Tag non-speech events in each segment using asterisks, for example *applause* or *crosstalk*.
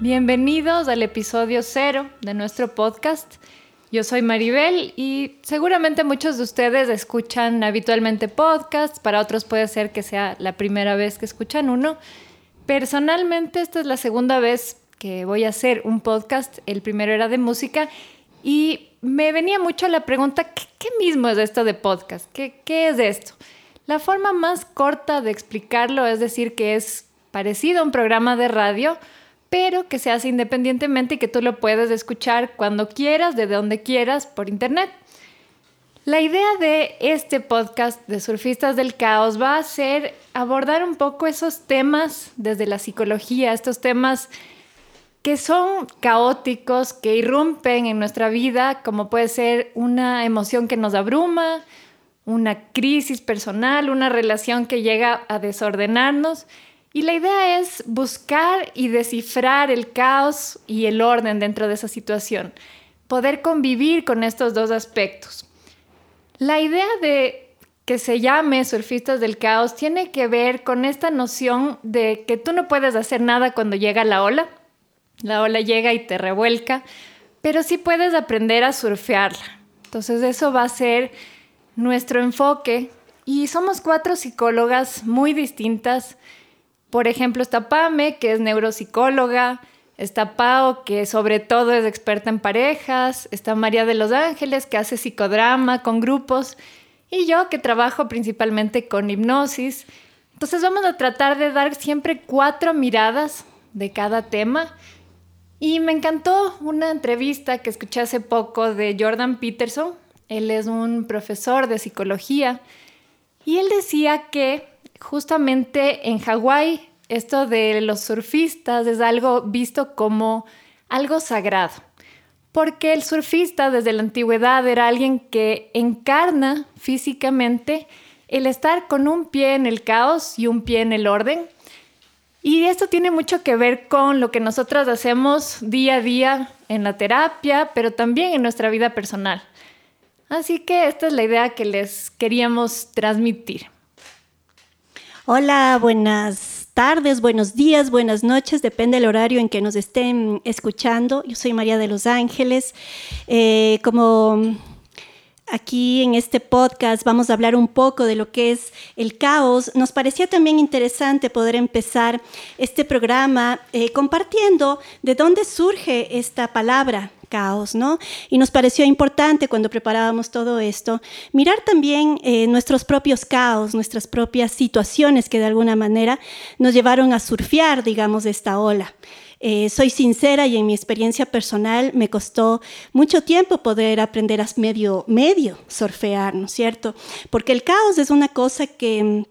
Bienvenidos al episodio cero de nuestro podcast. Yo soy Maribel y seguramente muchos de ustedes escuchan habitualmente podcasts, para otros puede ser que sea la primera vez que escuchan uno. Personalmente esta es la segunda vez que voy a hacer un podcast, el primero era de música y me venía mucho la pregunta, ¿qué, mismo es esto de podcast? ¿Qué, ¿Qué es esto? La forma más corta de explicarlo es decir que es parecido a un programa de radio, pero que se hace independientemente y que tú lo puedes escuchar cuando quieras, de donde quieras, por internet. La idea de este podcast de Surfistas del Caos va a ser abordar un poco esos temas desde la psicología, estos temas que son caóticos, que irrumpen en nuestra vida, como puede ser una emoción que nos abruma, una crisis personal, una relación que llega a desordenarnos y la idea es buscar y descifrar el caos y el orden dentro de esa situación, poder convivir con estos dos aspectos. La idea de que se llame surfistas del caos tiene que ver con esta noción de que tú no puedes hacer nada cuando llega la ola. La ola llega y te revuelca, pero sí puedes aprender a surfearla. Entonces eso va a ser nuestro enfoque y somos cuatro psicólogas muy distintas por ejemplo, está Pame, que es neuropsicóloga, está Pao, que sobre todo es experta en parejas, está María de los Ángeles, que hace psicodrama con grupos, y yo, que trabajo principalmente con hipnosis. Entonces vamos a tratar de dar siempre cuatro miradas de cada tema. Y me encantó una entrevista que escuché hace poco de Jordan Peterson. Él es un profesor de psicología y él decía que justamente en Hawái esto de los surfistas es algo visto como algo sagrado, porque el surfista desde la antigüedad era alguien que encarna físicamente el estar con un pie en el caos y un pie en el orden. Y esto tiene mucho que ver con lo que nosotras hacemos día a día en la terapia, pero también en nuestra vida personal. Así que esta es la idea que les queríamos transmitir. Hola, buenas tardes, buenos días, buenas noches, depende del horario en que nos estén escuchando. Yo soy María de los Ángeles. Eh, como aquí en este podcast vamos a hablar un poco de lo que es el caos, nos parecía también interesante poder empezar este programa eh, compartiendo de dónde surge esta palabra caos, ¿no? Y nos pareció importante cuando preparábamos todo esto, mirar también eh, nuestros propios caos, nuestras propias situaciones que de alguna manera nos llevaron a surfear, digamos, esta ola. Eh, soy sincera y en mi experiencia personal me costó mucho tiempo poder aprender a medio, medio surfear, ¿no es cierto? Porque el caos es una cosa que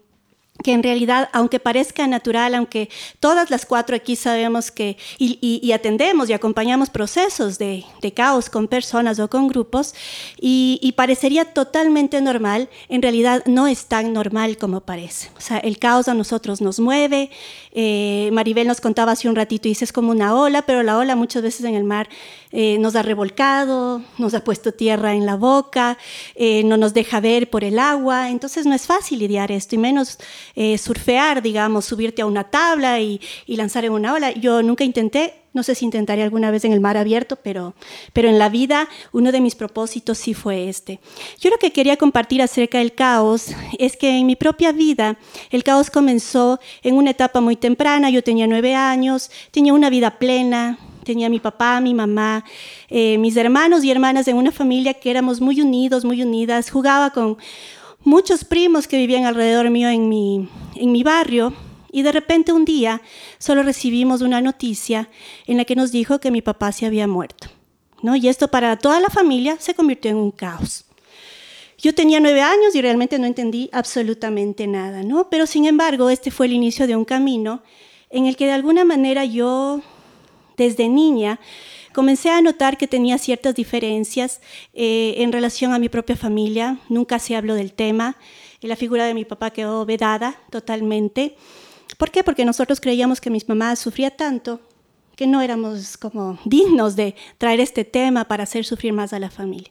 que en realidad, aunque parezca natural, aunque todas las cuatro aquí sabemos que y, atendemos y acompañamos procesos de, caos con personas o con grupos, y, parecería totalmente normal, en realidad no es tan normal como parece. O sea, el caos a nosotros nos mueve. Eh, Maribel nos contaba hace un ratito, y dice, es como una ola, pero la ola muchas veces en el mar eh, nos ha revolcado, nos ha puesto tierra en la boca, eh, no nos deja ver por el agua, entonces no es fácil lidiar esto, y menos eh, surfear, digamos, subirte a una tabla y, lanzar en una ola. Yo nunca intenté, no sé si intentaré alguna vez en el mar abierto, pero, pero en la vida uno de mis propósitos sí fue este. Yo lo que quería compartir acerca del caos es que en mi propia vida el caos comenzó en una etapa muy temprana, yo tenía nueve años, tenía una vida plena, tenía mi papá, mi mamá, eh, mis hermanos y hermanas en una familia que éramos muy unidos, muy unidas. Jugaba con muchos primos que vivían alrededor mío en mi, en mi barrio y de repente un día solo recibimos una noticia en la que nos dijo que mi papá se había muerto. ¿no? Y esto para toda la familia se convirtió en un caos. Yo tenía nueve años y realmente no entendí absolutamente nada, ¿no? Pero sin embargo, este fue el inicio de un camino en el que de alguna manera yo, desde niña, comencé a notar que tenía ciertas diferencias eh, en relación a mi propia familia. Nunca se habló del tema. La figura de mi papá quedó vedada totalmente. ¿Por qué? Porque nosotros creíamos que mi mamá sufría tanto que no éramos como dignos de traer este tema para hacer sufrir más a la familia.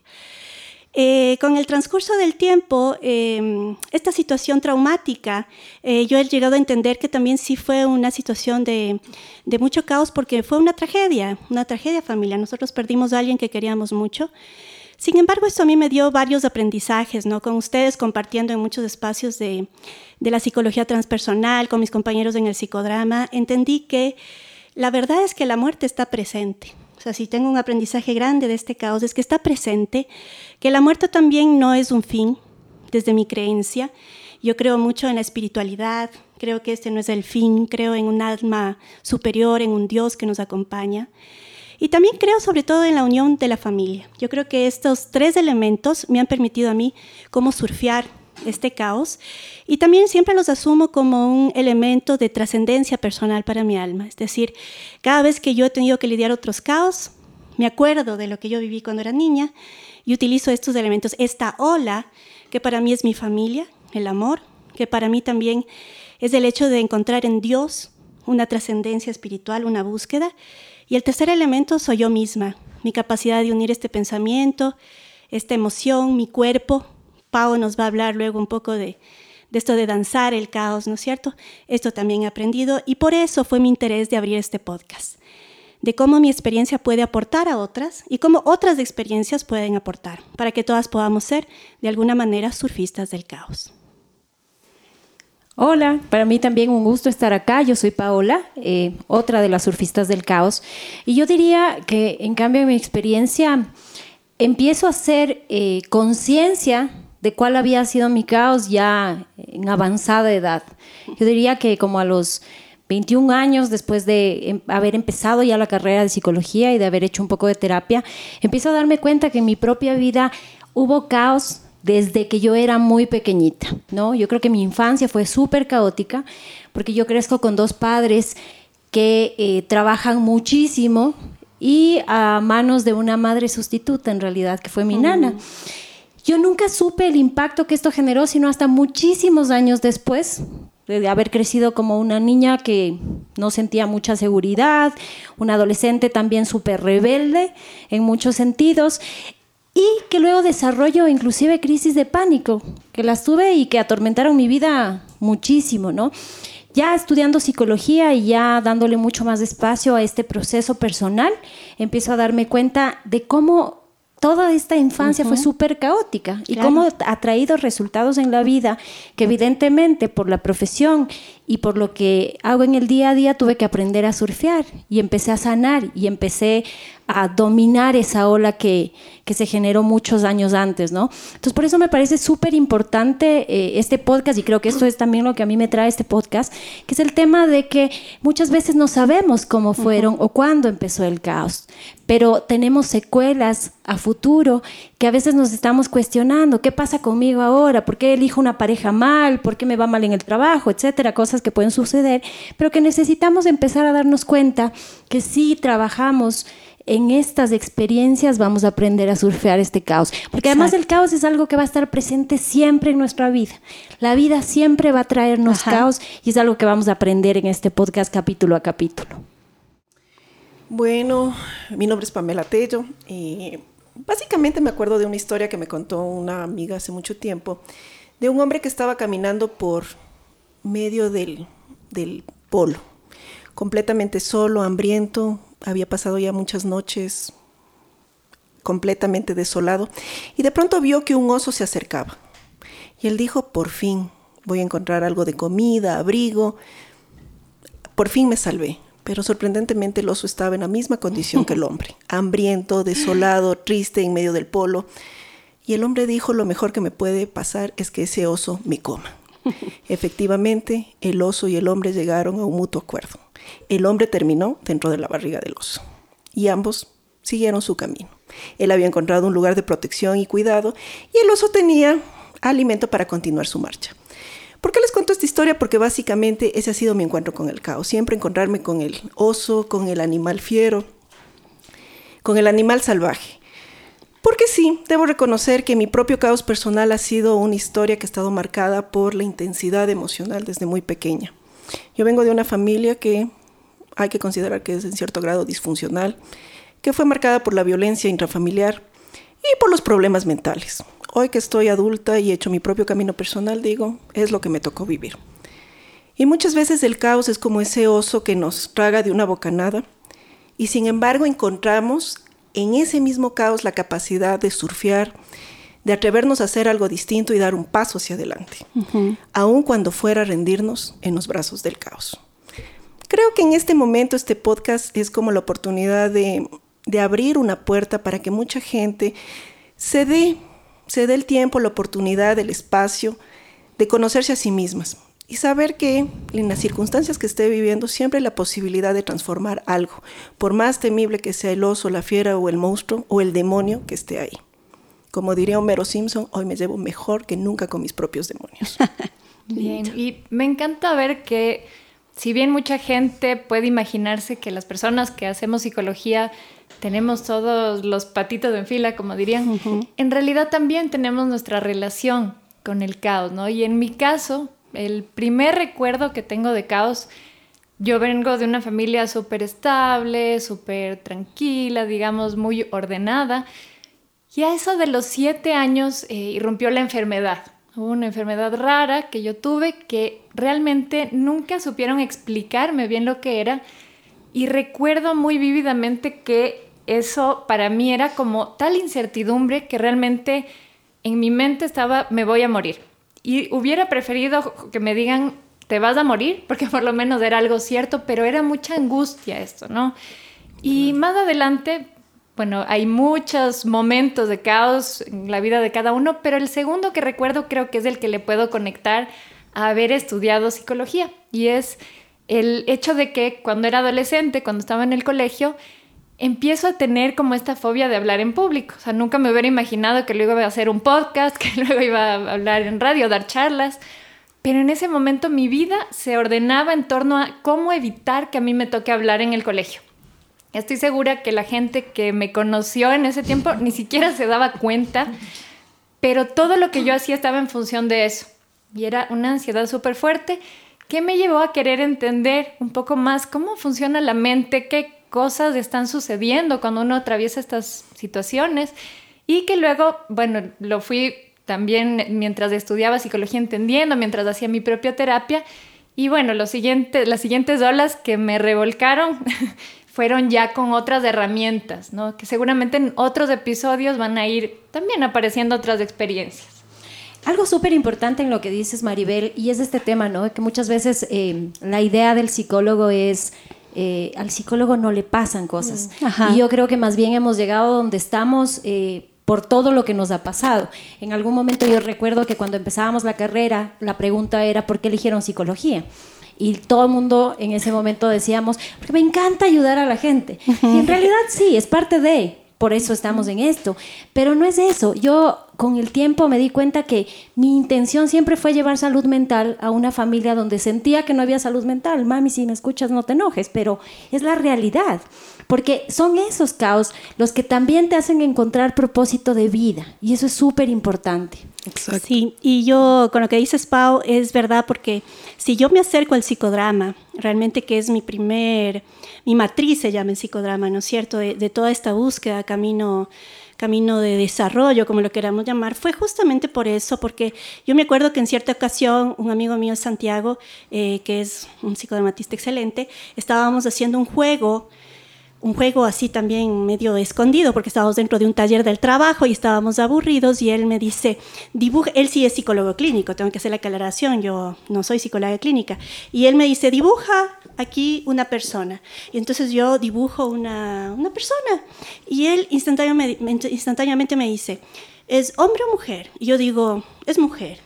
Eh, con el transcurso del tiempo, em, esta situación traumática, eh, yo he llegado a entender que también sí fue una situación de, mucho caos porque fue una tragedia, una tragedia familiar. Nosotros perdimos a alguien que queríamos mucho. Sin embargo, esto a mí me dio varios aprendizajes, ¿no? Con ustedes compartiendo en muchos espacios de la psicología transpersonal, con mis compañeros en el psicodrama, entendí que la verdad es que la muerte está presente. O sea, si tengo un aprendizaje grande de este caos, es que está presente, que la muerte también no es un fin, desde mi creencia. Yo creo mucho en la espiritualidad, creo que este no es el fin, creo en un alma superior, en un Dios que nos acompaña. Y también creo sobre todo en la unión de la familia. Yo creo que estos tres elementos me han permitido a mí cómo surfear este caos y también siempre los asumo como un elemento de trascendencia personal para mi alma. Es decir, cada vez que yo he tenido que lidiar otros caos, me acuerdo de lo que yo viví cuando era niña y utilizo estos elementos, esta ola que para mí es mi familia, el amor, que para mí también es el hecho de encontrar en Dios una trascendencia espiritual, una búsqueda. Y el tercer elemento soy yo misma, mi capacidad de unir este pensamiento, esta emoción, mi cuerpo, Pau nos va a hablar luego un poco de, esto de danzar el caos, ¿no es cierto? Esto también he aprendido y por eso fue mi interés de abrir este podcast, de cómo mi experiencia puede aportar a otras y cómo otras experiencias pueden aportar, para que todas podamos ser de alguna manera surfistas del caos. Hola, para mí también un gusto estar acá. Yo soy Paola, eh, otra de las surfistas del caos. Y yo diría que en cambio en mi experiencia empiezo a hacer eh, conciencia de cuál había sido mi caos ya en avanzada edad. Yo diría que como a los 21 años después de em, haber empezado ya la carrera de psicología y de haber hecho un poco de terapia, empiezo a darme cuenta que en mi propia vida hubo caos desde que yo era muy pequeñita, ¿no? Yo creo que mi infancia fue súper caótica porque yo crezco con dos padres que eh, trabajan muchísimo y a manos de una madre sustituta en realidad, que fue mi nana. Yo nunca supe el impacto que esto generó, sino hasta muchísimos años después de haber crecido como una niña que no sentía mucha seguridad, una adolescente también súper rebelde en muchos sentidos, y que luego desarrollo inclusive crisis de pánico, que las tuve y que atormentaron mi vida muchísimo, ¿no? Ya estudiando psicología y ya dándole mucho más espacio a este proceso personal, empiezo a darme cuenta de cómo toda esta infancia fue súper caótica. Y cómo ha traído resultados en la vida que evidentemente por la profesión y por lo que hago en el día a día tuve que aprender a surfear y empecé a sanar y empecé a dominar esa ola que, que se generó muchos años antes, ¿no? Entonces, por eso me parece súper importante eh, este podcast y creo que esto es también lo que a mí me trae este podcast, que es el tema de que muchas veces no sabemos cómo fueron o cuándo empezó el caos, pero tenemos secuelas a futuro que a veces nos estamos cuestionando, ¿qué pasa conmigo ahora? ¿Por qué elijo una pareja mal? ¿Por qué me va mal en el trabajo? Etcétera, cosas que pueden suceder, pero que necesitamos empezar a darnos cuenta que si trabajamos en estas experiencias vamos a aprender a surfear este caos. Porque además el caos es algo que va a estar presente siempre en nuestra vida. La vida siempre va a traernos caos y es algo que vamos a aprender en este podcast capítulo a capítulo. Bueno, mi nombre es Pamela Tello y básicamente me acuerdo de una historia que me contó una amiga hace mucho tiempo de un hombre que estaba caminando por medio del, del polo, completamente solo, hambriento, había pasado ya muchas noches completamente desolado y de pronto vio que un oso se acercaba. Y él dijo, por fin voy a encontrar algo de comida, abrigo. Por fin me salvé. Pero sorprendentemente el oso estaba en la misma condición que el hombre, *laughs* hambriento, desolado, triste en medio del polo. Y el hombre dijo, lo mejor que me puede pasar es que ese oso me coma. *laughs* Efectivamente, el oso y el hombre llegaron a un mutuo acuerdo. El hombre terminó dentro de la barriga del oso y ambos siguieron su camino. Él había encontrado un lugar de protección y cuidado y el oso tenía alimento para continuar su marcha. ¿Por qué les cuento esta historia? Porque básicamente ese ha sido mi encuentro con el caos. Siempre encontrarme con el oso, con el animal fiero, con el animal salvaje. Porque sí, debo reconocer que mi propio caos personal ha sido una historia que ha estado marcada por la intensidad emocional desde muy pequeña. Yo vengo de una familia que hay que considerar que es en cierto grado disfuncional, que fue marcada por la violencia intrafamiliar y por los problemas mentales. Hoy que estoy adulta y he hecho mi propio camino personal, digo, es lo que me tocó vivir. Y muchas veces el caos es como ese oso que nos traga de una bocanada y sin embargo encontramos en ese mismo caos la capacidad de surfear, de atrevernos a hacer algo distinto y dar un paso hacia adelante, aun cuando fuera a rendirnos en los brazos del caos. Creo que en este momento este podcast es como la oportunidad de, de abrir una puerta para que mucha gente se dé, se dé el tiempo, la oportunidad, el espacio de conocerse a sí mismas, y saber que en las circunstancias que esté viviendo siempre hay la posibilidad de transformar algo, por más temible que sea el oso, la fiera o el monstruo o el demonio que esté ahí. Como diría Homero Simpson, hoy me llevo mejor que nunca con mis propios demonios. *laughs* Bien, y me encanta ver que si bien mucha gente puede imaginarse que las personas que hacemos psicología tenemos todos los patitos en fila, como dirían, en realidad también tenemos nuestra relación con el caos, ¿no? Y en mi caso, el primer recuerdo que tengo de caos, yo vengo de una familia súper estable, súper tranquila, digamos, muy ordenada. Y a eso de los siete años eh, irrumpió la enfermedad. una enfermedad rara que yo tuve que realmente nunca supieron explicarme bien lo que era. Y recuerdo muy vívidamente que eso para mí era como tal incertidumbre que realmente en mi mente estaba, me voy a morir y hubiera preferido que me digan, te vas a morir, porque por lo menos era algo cierto, pero era mucha angustia esto, ¿no? Y más adelante, bueno, hay muchos momentos de caos en la vida de cada uno, pero el segundo que recuerdo creo que es el que le puedo conectar a haber estudiado psicología, y es el hecho de que cuando era adolescente, cuando estaba en el colegio, empiezo a tener como esta fobia de hablar en público. O sea, nunca me hubiera imaginado que luego iba a hacer un podcast, *laughs* que luego iba a hablar en radio, dar charlas. Pero en ese momento mi vida se ordenaba en torno a cómo evitar que a mí me toque hablar en el colegio. Estoy segura que la gente que me conoció en ese tiempo ni siquiera se daba cuenta, pero todo lo que yo hacía estaba en función de eso. Y era una ansiedad súper fuerte que me llevó a querer entender un poco más cómo funciona la mente, qué cosas están sucediendo cuando uno atraviesa estas situaciones y que luego, bueno, lo fui también mientras estudiaba psicología entendiendo, mientras hacía mi propia terapia y bueno, lo siguiente, las siguientes olas que me revolcaron *laughs* fueron ya con otras herramientas, ¿no? Que seguramente en otros episodios van a ir también apareciendo otras experiencias. Algo súper importante en lo que dices, Maribel, y es este tema, ¿no? Que muchas veces eh, la idea del psicólogo es eh, al psicólogo no le pasan cosas. Mm. Y yo creo que más bien hemos llegado donde estamos eh, por todo lo que nos ha pasado. En algún momento yo recuerdo que cuando empezábamos la carrera, la pregunta era ¿por qué eligieron psicología? Y todo el mundo en ese momento decíamos, porque me encanta ayudar a la gente. Y en realidad sí, es parte de, por eso estamos en esto. Pero no es eso. Yo con el tiempo me di cuenta que mi intención siempre fue llevar salud mental a una familia donde sentía que no había salud mental. Mami, si me escuchas, no te enojes, pero es la realidad. Porque son esos caos los que también te hacen encontrar propósito de vida. Y eso es súper importante. Exacto. Sí, y yo con lo que dices, Pau, es verdad porque si yo me acerco al psicodrama, realmente que es mi primer, mi matriz se llama el psicodrama, ¿no es cierto? De, de toda esta búsqueda, camino camino de desarrollo, como lo queramos llamar, fue justamente por eso, porque yo me acuerdo que en cierta ocasión un amigo mío, Santiago, eh, que es un psicodramatista excelente, estábamos haciendo un juego un juego así también medio escondido porque estábamos dentro de un taller del trabajo y estábamos aburridos y él me dice, dibuja, él sí es psicólogo clínico, tengo que hacer la aclaración, yo no soy psicóloga clínica, y él me dice, dibuja aquí una persona. Y entonces yo dibujo una, una persona y él instantáneamente, instantáneamente me dice, ¿es hombre o mujer? Y yo digo, es mujer.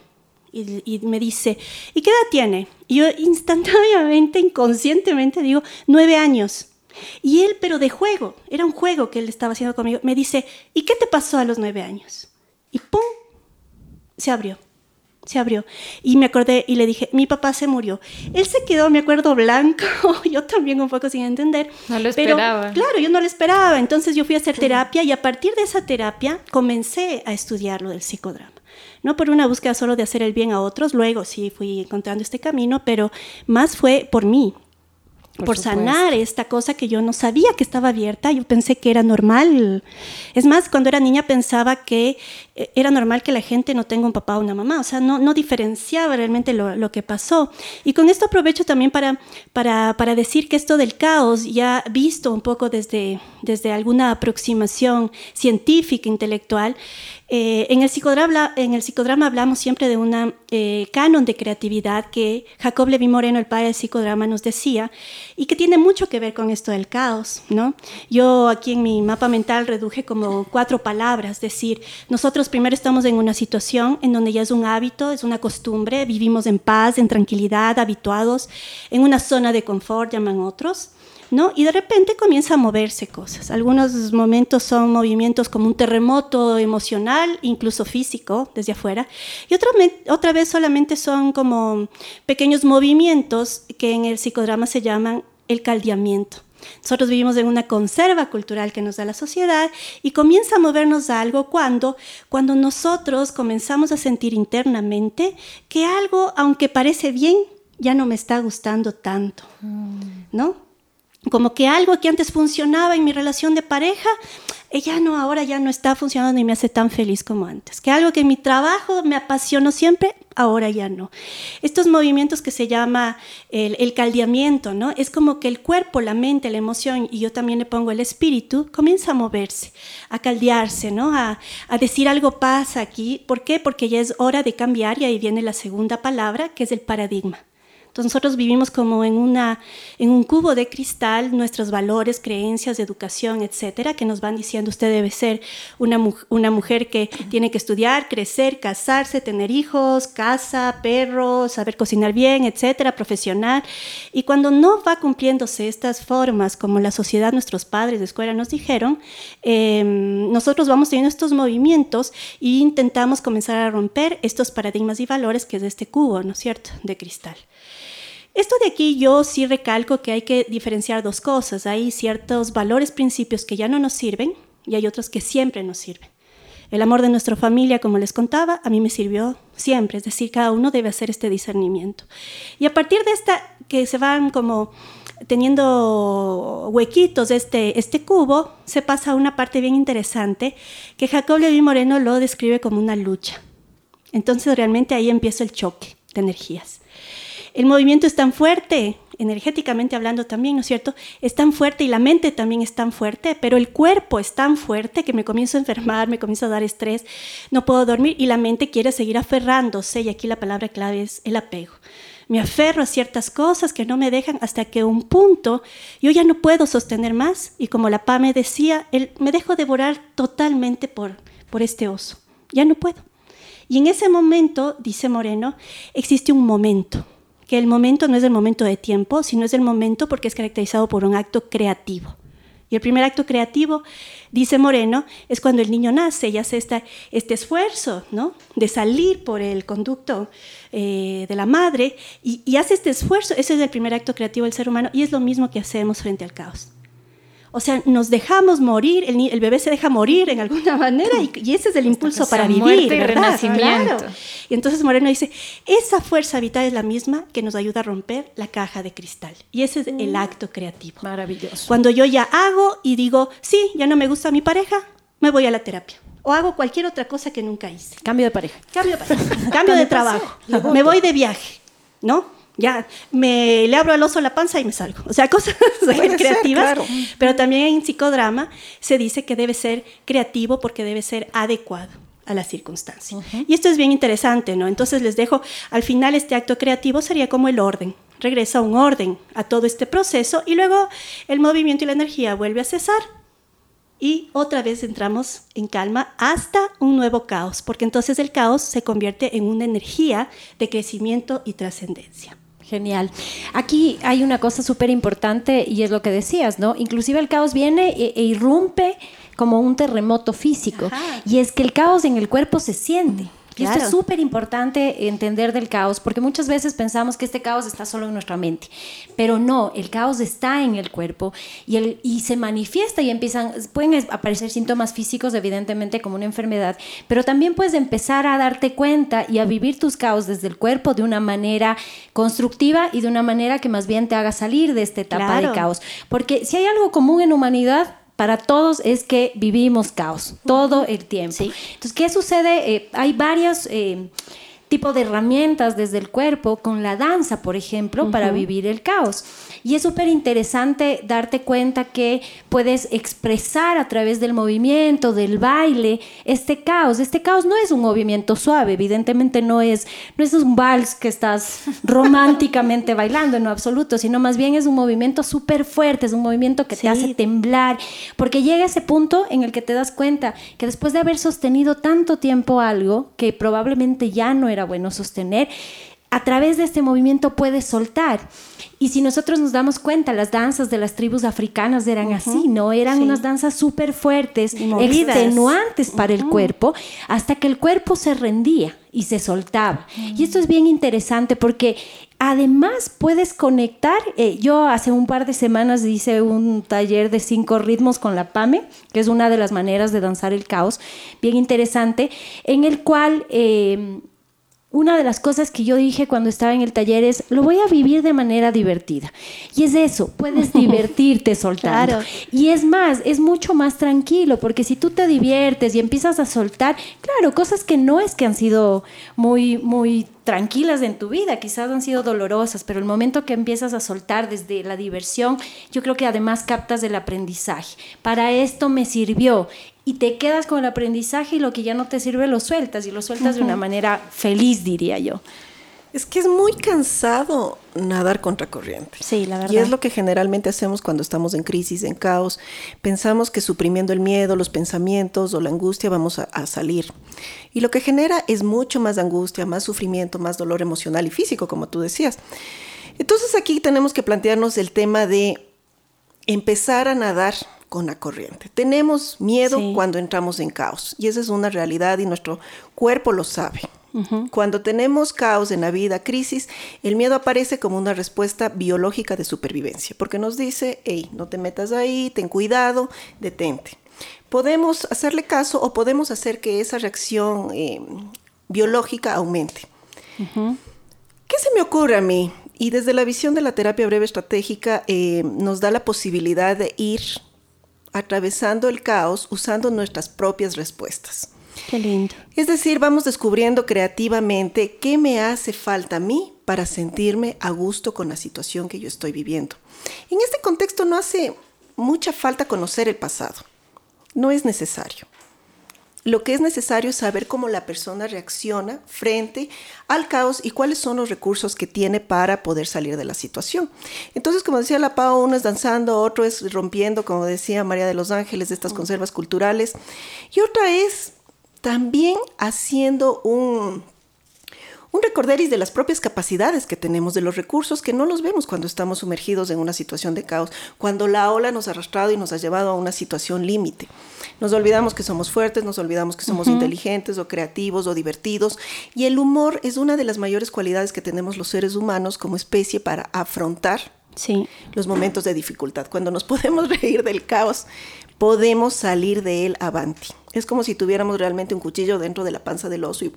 Y, y, me dice, ¿y qué edad tiene? Y yo instantáneamente, inconscientemente digo, nueve años. Y él, pero de juego, era un juego que él estaba haciendo conmigo, me dice, ¿y qué te pasó a los nueve años? Y ¡pum! Se abrió. se abrió. Y me acordé y le dije, mi papá se murió. Él se quedó, me acuerdo, blanco, *laughs* yo también un poco sin entender. No lo esperaba. claro, yo no lo esperaba. Entonces yo fui a hacer terapia y a partir de esa terapia comencé a estudiar lo del psicodrama. No por una búsqueda solo de hacer el bien a otros, luego sí fui encontrando este camino, pero más fue por mí, por, sanar esta cosa que yo no sabía que estaba abierta, yo pensé que era normal. Es más, cuando era niña pensaba que era normal que la gente no tenga un papá o una mamá, o sea, no, no diferenciaba realmente lo, lo, que pasó. Y con esto aprovecho también para, para, para, decir que esto del caos, ya visto un poco desde, desde alguna aproximación científica, intelectual, eh, en, el psicodrama, en el psicodrama hablamos siempre de un eh, canon de creatividad que Jacob Levi Moreno, el padre del psicodrama, nos decía y que tiene mucho que ver con esto del caos. ¿no? Yo aquí en mi mapa mental reduje como cuatro palabras, decir, nosotros primero estamos en una situación en donde ya es un hábito, es una costumbre, vivimos en paz, en tranquilidad, habituados, en una zona de confort, llaman otros. Y de repente comienza a moverse cosas. Algunos momentos son movimientos como un terremoto emocional, incluso físico, desde afuera, y otra, otra vez solamente son como pequeños movimientos que en el psicodrama se llaman el caldeamiento. Nosotros vivimos en una conserva cultural que nos da la sociedad y comienza a movernos algo cuando, cuando nosotros comenzamos a sentir internamente que algo, aunque parece bien, ya no me está gustando tanto, ¿no? como que algo que antes funcionaba en mi relación de pareja, ella no, ahora ya no está funcionando y me hace tan feliz como antes. Que algo que en mi trabajo me apasionó siempre, ahora ya no. Estos movimientos que se llama el, caldeamiento, ¿no? Es como que el cuerpo, la mente, la emoción, y yo también le pongo el espíritu, comienza a moverse, a caldearse, ¿no? A, a decir algo pasa aquí. ¿Por qué? Porque ya es hora de cambiar y ahí viene la segunda palabra, que es el paradigma. Entonces nosotros vivimos como en, una, en un cubo de cristal nuestros valores, creencias, educación, etcétera, que nos van diciendo usted debe ser una, una mujer que tiene que estudiar, crecer, casarse, tener hijos, casa, perros, saber cocinar bien, etcétera, profesional. Y cuando no va cumpliéndose estas formas, como la sociedad, nuestros padres de escuela nos dijeron, em, nosotros vamos teniendo estos movimientos e intentamos comenzar a romper estos paradigmas y valores que es este cubo, ¿no es cierto?, de cristal. Esto de aquí yo sí recalco que hay que diferenciar dos cosas. Hay ciertos valores, principios que ya no nos sirven y hay otros que siempre nos sirven. El amor de nuestra familia, como les contaba, a mí me sirvió siempre, es decir, cada uno debe hacer este discernimiento. Y a partir de esta, que se van como teniendo huequitos este, este cubo, se pasa a una parte bien interesante que Jacob Levi Moreno lo describe como una lucha. Entonces realmente ahí empieza el choque de energías. El movimiento es tan fuerte, energéticamente hablando también, ¿no es cierto? Es tan fuerte y la mente también es tan fuerte, pero el cuerpo es tan fuerte que me comienzo a enfermar, me comienzo a dar estrés, no puedo dormir y la mente quiere seguir aferrándose y aquí la palabra clave es el apego. Me aferro a ciertas cosas que no me dejan hasta que un punto yo ya no puedo sostener más y como la PA me decía, me dejo devorar totalmente por, por este oso. Ya no puedo. Y en ese momento, dice Moreno, existe un momento que el momento no es el momento de tiempo, sino es el momento porque es caracterizado por un acto creativo. Y el primer acto creativo, dice Moreno, es cuando el niño nace y hace esta, este esfuerzo ¿no? de salir por el conducto eh, de la madre y, y hace este esfuerzo. Ese es el primer acto creativo del ser humano y es lo mismo que hacemos frente al caos. O sea, nos dejamos morir, el, bebé se deja morir en alguna *laughs* manera y, ese es el impulso para vivir, y renacimiento. Y entonces Moreno dice, esa fuerza vital es la misma que nos ayuda a romper la caja de cristal. Y ese es el mm. acto creativo. Maravilloso. Cuando yo ya hago y digo, sí, ya no me gusta mi pareja, me voy a la terapia. O hago cualquier otra cosa que nunca hice. Cambio de pareja. Cambio de pareja. Cambio *laughs* de trabajo. Me voy de viaje, ¿no? Ya me le abro al oso la panza y me salgo. O sea, *laughs* cosas creativas. Pero también en psicodrama se dice que debe ser creativo porque debe ser adecuado a la circunstancia. Y esto es bien interesante, ¿no? Entonces les dejo, al final este acto creativo sería como el orden. Regresa un orden a todo este proceso y luego el movimiento y la energía vuelve a cesar y otra vez entramos en calma hasta un nuevo caos, porque entonces el caos se convierte en una energía de crecimiento y trascendencia. Genial. Aquí hay una cosa súper importante y es lo que decías, ¿no? Inclusive el caos viene e, e irrumpe como un terremoto físico. Y es que el caos en el cuerpo se siente. Y esto es súper importante entender del caos, porque muchas veces pensamos que este caos está solo en nuestra mente, pero no, el caos está en el cuerpo y, el, y se manifiesta y empiezan, pueden aparecer síntomas físicos, evidentemente, como una enfermedad, pero también puedes empezar a darte cuenta y a vivir tus caos desde el cuerpo de una manera constructiva y de una manera que más bien te haga salir de esta etapa de caos. Porque si hay algo común en humanidad, para todos es que vivimos caos todo el tiempo. Entonces, ¿qué sucede? Eh, hay varios eh, tipos de herramientas desde el cuerpo, con la danza, por ejemplo, para vivir el caos. Y es súper interesante darte cuenta que puedes expresar a través del movimiento, del baile, este caos. Este caos no es un movimiento suave, evidentemente no es, no es un vals que estás *laughs* románticamente bailando en lo absoluto, sino más bien es un movimiento súper fuerte, es un movimiento que te hace temblar, porque llega ese punto en el que te das cuenta que después de haber sostenido tanto tiempo algo que probablemente ya no era bueno sostener, a través de este movimiento puedes soltar. Y si nosotros nos damos cuenta, las danzas de las tribus africanas eran así, ¿no? Eran unas danzas súper fuertes, extenuantes para el cuerpo, hasta que el cuerpo se rendía y se soltaba. Y esto es bien interesante porque además puedes conectar. Eh, yo hace un par de semanas hice un taller de cinco ritmos con la PAME, que es una de las maneras de danzar el caos, bien interesante, en el cual... Eh, una de las cosas que yo dije cuando estaba en el taller es, lo voy a vivir de manera divertida. Y es eso, puedes *laughs* divertirte soltando. Y es más, es mucho más tranquilo, porque si tú te diviertes y empiezas a soltar, claro, cosas que no es que han sido muy, muy tranquilas en tu vida, quizás han sido dolorosas, pero el momento que empiezas a soltar desde la diversión, yo creo que además captas el aprendizaje. Para esto me sirvió y te quedas con el aprendizaje y lo que ya no te sirve lo sueltas y lo sueltas de una manera feliz, diría yo. Es que es muy cansado nadar contra corriente. Sí, la verdad. Y es lo que generalmente hacemos cuando estamos en crisis, en caos. Pensamos que suprimiendo el miedo, los pensamientos o la angustia vamos a, a, salir. Y lo que genera es mucho más angustia, más sufrimiento, más dolor emocional y físico, como tú decías. Entonces aquí tenemos que plantearnos el tema de empezar a nadar con la corriente. Tenemos miedo cuando entramos en caos y esa es una realidad y nuestro cuerpo lo sabe. Cuando tenemos caos en la vida, crisis, el miedo aparece como una respuesta biológica de supervivencia, porque nos dice, hey, no te metas ahí, ten cuidado, detente. Podemos hacerle caso o podemos hacer que esa reacción eh, biológica aumente. ¿Qué se me ocurre a mí? Y desde la visión de la terapia breve estratégica eh, nos da la posibilidad de ir atravesando el caos usando nuestras propias respuestas. Qué lindo. Es decir, vamos descubriendo creativamente qué me hace falta a mí para sentirme a gusto con la situación que yo estoy viviendo. En este contexto no hace mucha falta conocer el pasado. No es necesario. Lo que es necesario es saber cómo la persona reacciona frente al caos y cuáles son los recursos que tiene para poder salir de la situación. Entonces, como decía la Pau, uno es danzando, otro es rompiendo, como decía María de los Ángeles, de estas conservas culturales, y otra es también haciendo un un recorderis de las propias capacidades que tenemos, de los recursos que no los vemos cuando estamos sumergidos en una situación de caos, cuando la ola nos ha arrastrado y nos ha llevado a una situación límite. Nos olvidamos que somos fuertes, nos olvidamos que somos inteligentes o creativos o divertidos y el humor es una de las mayores cualidades que tenemos los seres humanos como especie para afrontar los momentos de dificultad. Cuando nos podemos *laughs* reír del caos, podemos salir de él avanti. Es como si tuviéramos realmente un cuchillo dentro de la panza del oso y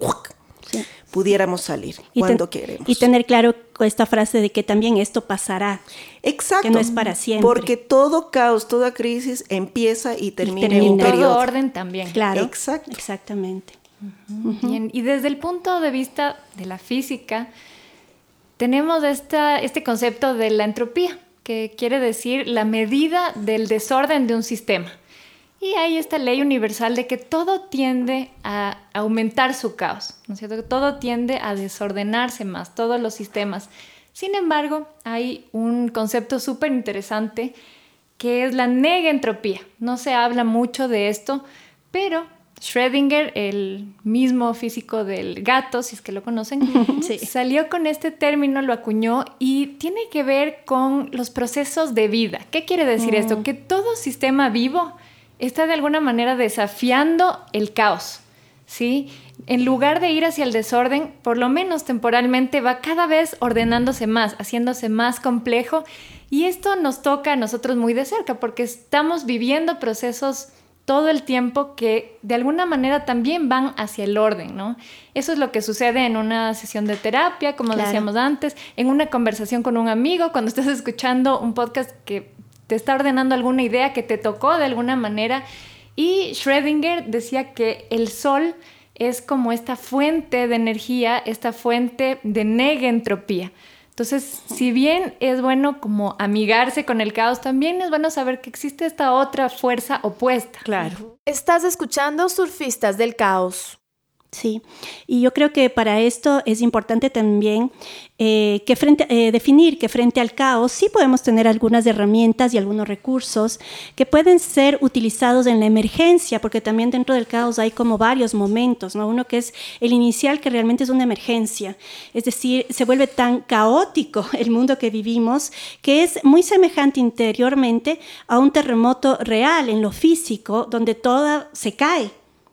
pudiéramos salir cuando queremos. Y tener claro esta frase de que también esto pasará. Exacto. Que no es para siempre. Porque todo caos, toda crisis empieza y termina, en un periodo. Todo orden también. Claro. Exacto. Exactamente. y desde el punto de vista de la física, tenemos esta, este concepto de la entropía, que quiere decir la medida del desorden de un sistema. Y hay esta ley universal de que todo tiende a aumentar su caos, ¿no es cierto? Que todo tiende a desordenarse más, todos los sistemas. Sin embargo, hay un concepto súper interesante que es la negentropía. No se habla mucho de esto, pero Schrödinger, el mismo físico del gato, si es que lo conocen, *laughs* salió con este término, lo acuñó y tiene que ver con los procesos de vida. ¿Qué quiere decir esto? Mm. Que todo sistema vivo está de alguna manera desafiando el caos, ¿sí? en lugar de ir hacia el desorden, por lo menos temporalmente, va cada vez ordenándose más, haciéndose más complejo. Y esto nos toca a nosotros muy de cerca, porque estamos viviendo procesos todo el tiempo que de alguna manera también van hacia el orden, ¿no? Eso es lo que sucede en una sesión de terapia, como decíamos antes, en una conversación con un amigo, cuando estás escuchando un podcast que te está ordenando alguna idea que te tocó de alguna manera. Y Schrödinger decía que el sol es como esta fuente de energía, esta fuente de negentropía. Entonces, si bien es bueno como amigarse con el caos, también es bueno saber que existe esta otra fuerza opuesta. Claro. Estás escuchando Surfistas del Caos. Sí, y yo creo que para esto es importante también eh, que frente, eh, definir que frente al caos sí podemos tener algunas herramientas y algunos recursos que pueden ser utilizados en la emergencia, porque también dentro del caos hay como varios momentos, ¿no? Uno que es el inicial, que realmente es una emergencia, es decir, se vuelve tan caótico *laughs* el mundo que vivimos que es muy semejante interiormente a un terremoto real en lo físico, donde todo se cae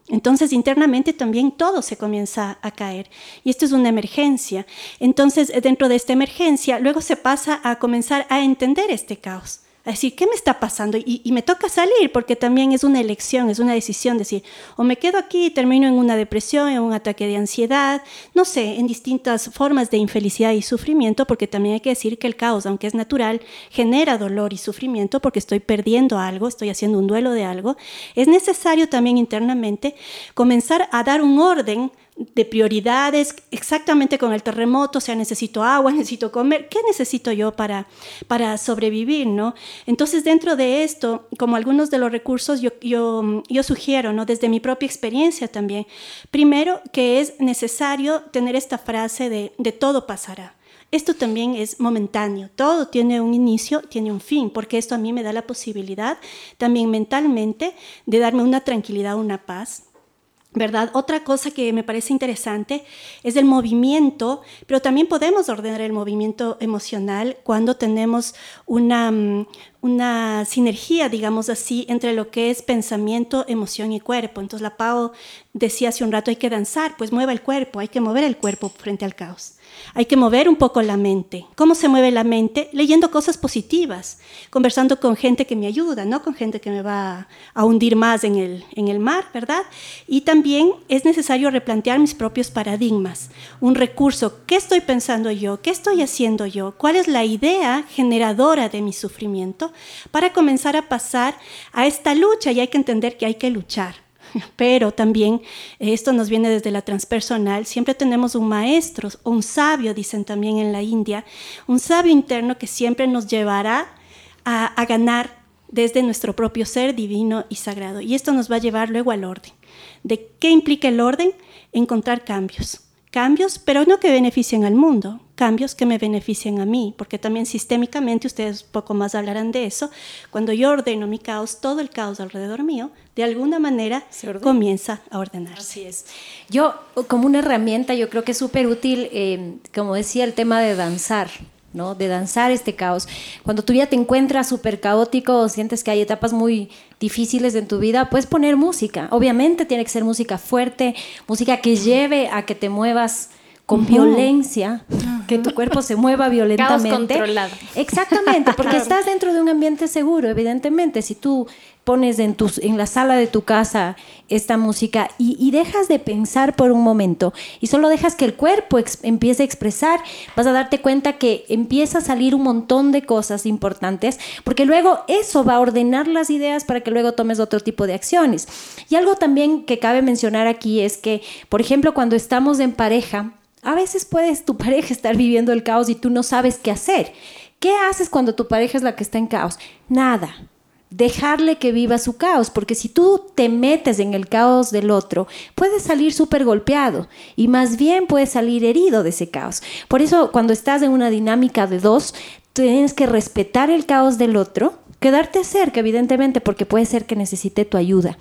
entonces internamente también todo se comienza a caer y esto es una emergencia. Entonces dentro de esta emergencia luego se pasa a comenzar a entender este caos a decir, ¿qué me está pasando? Y, me toca salir porque también es una elección, es una decisión, decir, o me quedo aquí y termino en una depresión, en un ataque de ansiedad, no sé, en distintas formas de infelicidad y sufrimiento, porque también hay que decir que el caos, aunque es natural, genera dolor y sufrimiento porque estoy perdiendo algo, estoy haciendo un duelo de algo. Es necesario también internamente comenzar a dar un orden de prioridades, exactamente con el terremoto, o sea, necesito agua, *laughs* necesito comer, ¿qué necesito yo para, para sobrevivir? ¿no? Entonces, dentro de esto, como algunos de los recursos, yo, yo, yo sugiero, ¿no? desde mi propia experiencia también, primero que es necesario tener esta frase de, de todo pasará. Esto también es momentáneo, todo tiene un inicio, tiene un fin, porque esto a mí me da la posibilidad también mentalmente de darme una tranquilidad, una paz, ¿verdad? Otra cosa que me parece interesante es el movimiento, pero también podemos ordenar el movimiento emocional cuando tenemos una, mm, una sinergia, digamos así, entre lo que es pensamiento, emoción y cuerpo. Entonces la Pau decía hace un rato, hay que danzar, pues mueva el cuerpo, hay que mover el cuerpo frente al caos. Hay que mover un poco la mente. ¿Cómo se mueve la mente? Leyendo cosas positivas, conversando con gente que me ayuda, no con gente que me va a hundir más en el, en el mar, ¿verdad? Y también es necesario replantear mis propios paradigmas. Un recurso, ¿qué estoy pensando yo? ¿Qué estoy haciendo yo? ¿Cuál es la idea generadora de mi sufrimiento? Para comenzar a pasar a esta lucha y hay que entender que hay que luchar *laughs* pero también esto nos viene desde la transpersonal, siempre tenemos un maestro, un sabio, dicen también en la India, un sabio interno que siempre nos llevará a, a ganar desde nuestro propio ser divino y sagrado. Y esto nos va a llevar luego al orden. ¿De qué implica el orden? Encontrar cambios cambios, pero no que beneficien al mundo, cambios que me beneficien a mí, porque también sistémicamente, ustedes poco más hablarán de eso, cuando yo ordeno mi caos, todo el caos alrededor mío, de alguna manera comienza a ordenarse. Así es. Yo, como una herramienta, yo creo que es súper útil, eh, como decía, el tema de danzar, ¿no? De danzar este caos. Cuando tú ya te encuentras súper caótico o sientes que hay etapas muy difíciles en tu vida, puedes poner música. Obviamente tiene que ser música fuerte, música que lleve a que te muevas con violencia, que tu cuerpo se mueva violentamente. Caos controlado. Exactamente, porque estás dentro de un ambiente seguro, evidentemente. Si tú pones en, tus, en la sala de tu casa esta música y, dejas de pensar por un momento y solo dejas que el cuerpo empiece a expresar, vas a darte cuenta que empieza a salir un montón de cosas importantes, porque luego eso va a ordenar las ideas para que luego tomes otro tipo de acciones. Y algo también que cabe mencionar aquí es que, por ejemplo, cuando estamos en pareja, a veces puedes tu pareja estar viviendo el caos y tú no sabes qué hacer. ¿Qué haces cuando tu pareja es la que está en caos? Nada dejarle que viva su caos, porque si tú te metes en el caos del otro, puedes salir súper golpeado y más bien puedes salir herido de ese caos. Por eso cuando estás en una dinámica de dos, tienes que respetar el caos del otro, quedarte cerca, evidentemente, porque puede ser que necesite tu ayuda,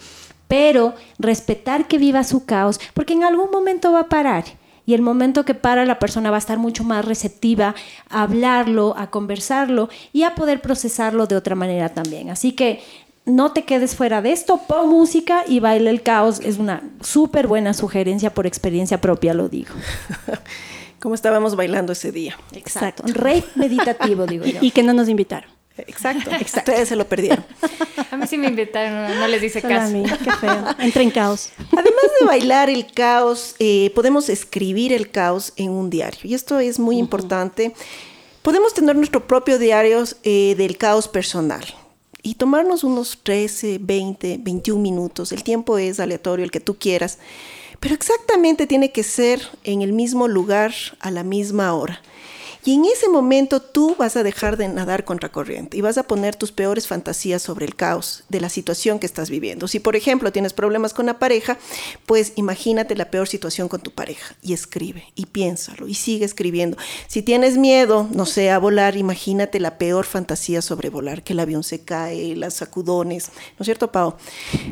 pero respetar que viva su caos, porque en algún momento va a parar y el momento que para la persona va a estar mucho más receptiva a hablarlo, a conversarlo y a poder procesarlo de otra manera también. Así que no te quedes fuera de esto, pon música y baila el caos. Es una súper buena sugerencia por experiencia propia, lo digo. *laughs* ¿Cómo estábamos bailando ese día? Exacto. Un rey meditativo, digo *laughs* yo. Y que no nos invitaron. *laughs* Exacto, ustedes se lo perdieron. *laughs* A mí sí me invitaron, no, les dice Solo a mí, qué feo. *laughs* Entra en caos. Además de bailar el caos, eh, podemos escribir el caos en un diario. Y esto es muy importante. Podemos tener nuestro propio diario eh, del caos personal y tomarnos unos 13, 20, 21 minutos. El tiempo es aleatorio, el que tú quieras. Pero exactamente tiene que ser en el mismo lugar, a la misma hora. Y en ese momento tú vas a dejar de nadar contracorriente y vas a poner tus peores fantasías sobre el caos de la situación que estás viviendo. Si, por ejemplo, tienes problemas con la pareja, pues imagínate la peor situación con tu pareja y escribe y piénsalo y sigue escribiendo. Si tienes miedo, no sé, a volar, imagínate la peor fantasía sobre volar, que el avión se cae, las sacudones, ¿no es cierto, Pau?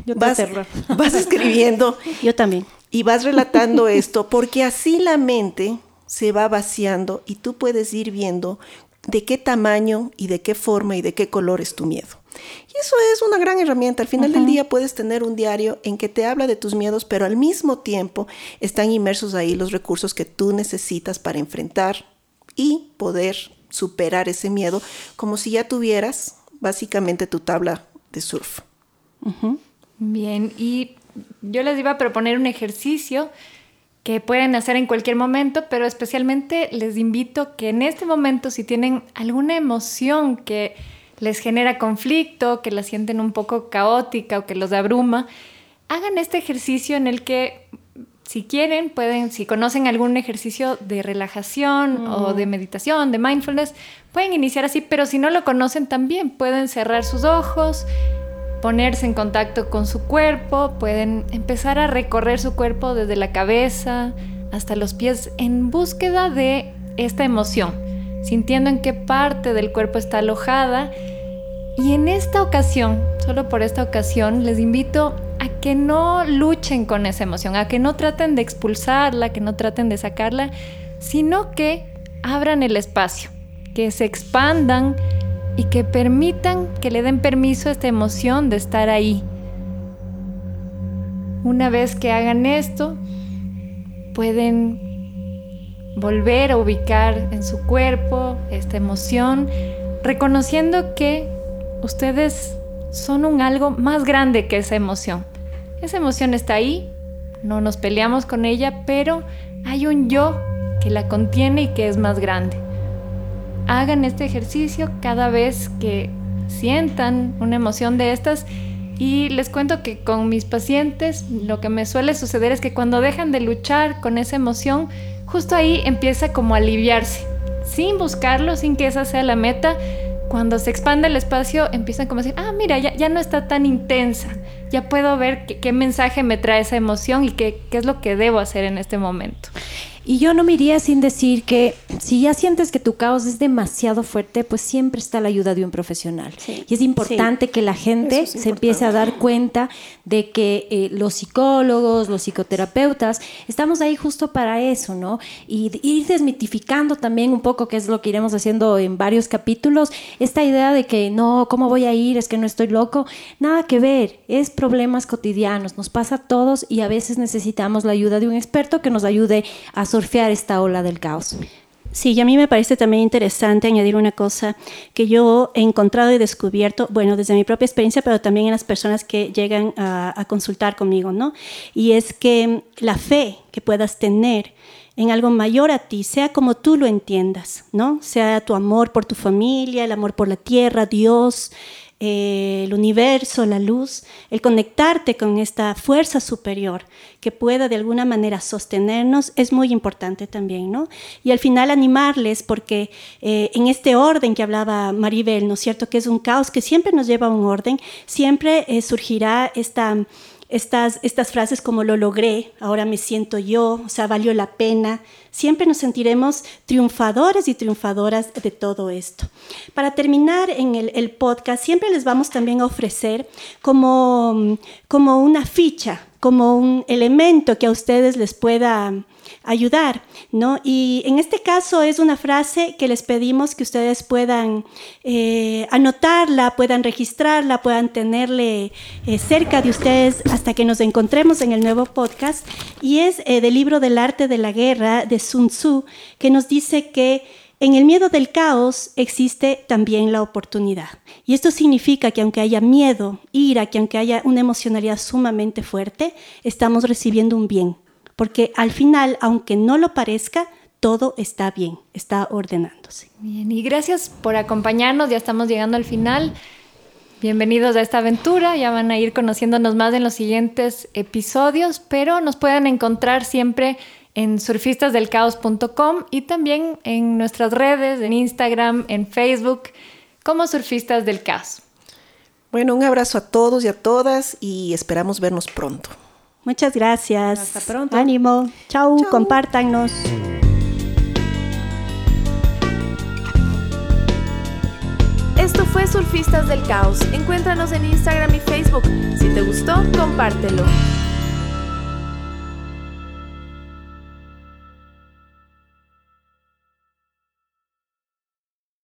Yo te vas, aterro. vas escribiendo *laughs* Yo también. y vas relatando esto porque así la mente se va vaciando y tú puedes ir viendo de qué tamaño y de qué forma y de qué color es tu miedo. Y eso es una gran herramienta. Al final del día puedes tener un diario en que te habla de tus miedos, pero al mismo tiempo están inmersos ahí los recursos que tú necesitas para enfrentar y poder superar ese miedo como si ya tuvieras básicamente tu tabla de surf. Bien, y yo les iba a proponer un ejercicio que pueden hacer en cualquier momento, pero especialmente les invito que en este momento, si tienen alguna emoción que les genera conflicto, que la sienten un poco caótica o que los abruma, hagan este ejercicio en el que, si quieren, pueden, si conocen algún ejercicio de relajación o de meditación, de mindfulness, pueden iniciar así, pero si no lo conocen también, pueden cerrar sus ojos, ponerse en contacto con su cuerpo, pueden empezar a recorrer su cuerpo desde la cabeza hasta los pies en búsqueda de esta emoción, sintiendo en qué parte del cuerpo está alojada. Y en esta ocasión, solo por esta ocasión, les invito a que no luchen con esa emoción, a que no traten de expulsarla, que no traten de sacarla, sino que abran el espacio, que se expandan y que permitan que le den permiso a esta emoción de estar ahí. Una vez que hagan esto, pueden volver a ubicar en su cuerpo esta emoción, reconociendo que ustedes son un algo más grande que esa emoción. Esa emoción está ahí, no nos peleamos con ella, pero hay un yo que la contiene y que es más grande hagan este ejercicio cada vez que sientan una emoción de estas. Y les cuento que con mis pacientes lo que me suele suceder es que cuando dejan de luchar con esa emoción, justo ahí empieza como a aliviarse, sin buscarlo, sin que esa sea la meta. Cuando se expande el espacio, empiezan como a decir, ah, mira, ya, ya no está tan intensa, ya puedo ver qué, mensaje me trae esa emoción y qué, qué es lo que debo hacer en este momento. Y yo no me iría sin decir que si ya sientes que tu caos es demasiado fuerte, pues siempre está la ayuda de un profesional. Sí. Y es importante que la gente es se empiece a dar cuenta de que eh, los psicólogos, los psicoterapeutas, estamos ahí justo para eso, ¿no? Y ir desmitificando también un poco, que es lo que iremos haciendo en varios capítulos, esta idea de que no, ¿cómo voy a ir? Es que no estoy loco. Nada que ver, es problemas cotidianos, nos pasa a todos y a veces necesitamos la ayuda de un experto que nos ayude a surfear esta ola del caos. Sí, y a mí me parece también interesante añadir una cosa que yo he encontrado y descubierto, bueno, desde mi propia experiencia, pero también en las personas que llegan a, a consultar conmigo, ¿no? Y es que la fe que puedas tener en algo mayor a ti, sea como tú lo entiendas, ¿no? Sea tu amor por tu familia, el amor por la tierra, Dios, el universo, la luz, el conectarte con esta fuerza superior que pueda de alguna manera sostenernos es muy importante también, ¿no? Y al final animarles porque eh, en este orden que hablaba Maribel, ¿no es cierto? Que es un caos que siempre nos lleva a un orden, siempre eh, surgirá esta estas, estas frases como lo logré, ahora me siento yo, o sea, valió la pena. Siempre nos sentiremos triunfadores y triunfadoras de todo esto. Para terminar en el, podcast, siempre les vamos también a ofrecer como, como una ficha, como un elemento que a ustedes les pueda ayudar, ¿no? Y en este caso es una frase que les pedimos que ustedes puedan eh, anotarla, puedan registrarla, puedan tenerle eh, cerca de ustedes hasta que nos encontremos en el nuevo podcast. Y es eh, del libro del arte de la guerra de Sun Tzu, que nos dice que en el miedo del caos existe también la oportunidad. Y esto significa que aunque haya miedo, ira, que aunque haya una emocionalidad sumamente fuerte, estamos recibiendo un bien. Porque al final, aunque no lo parezca, todo está bien, está ordenándose. Bien, y gracias por acompañarnos, ya estamos llegando al final. Bienvenidos a esta aventura, ya van a ir conociéndonos más en los siguientes episodios, pero nos pueden encontrar siempre en surfistasdelcaos.com y también en nuestras redes, en Instagram, en Facebook, como Surfistas del Caos. Bueno, un abrazo a todos y a todas y esperamos vernos pronto. Muchas gracias. Hasta pronto. Ánimo. Chau, Chau. compártanos. Esto fue Surfistas del Caos. Encuéntranos en Instagram y Facebook. Si te gustó, compártelo.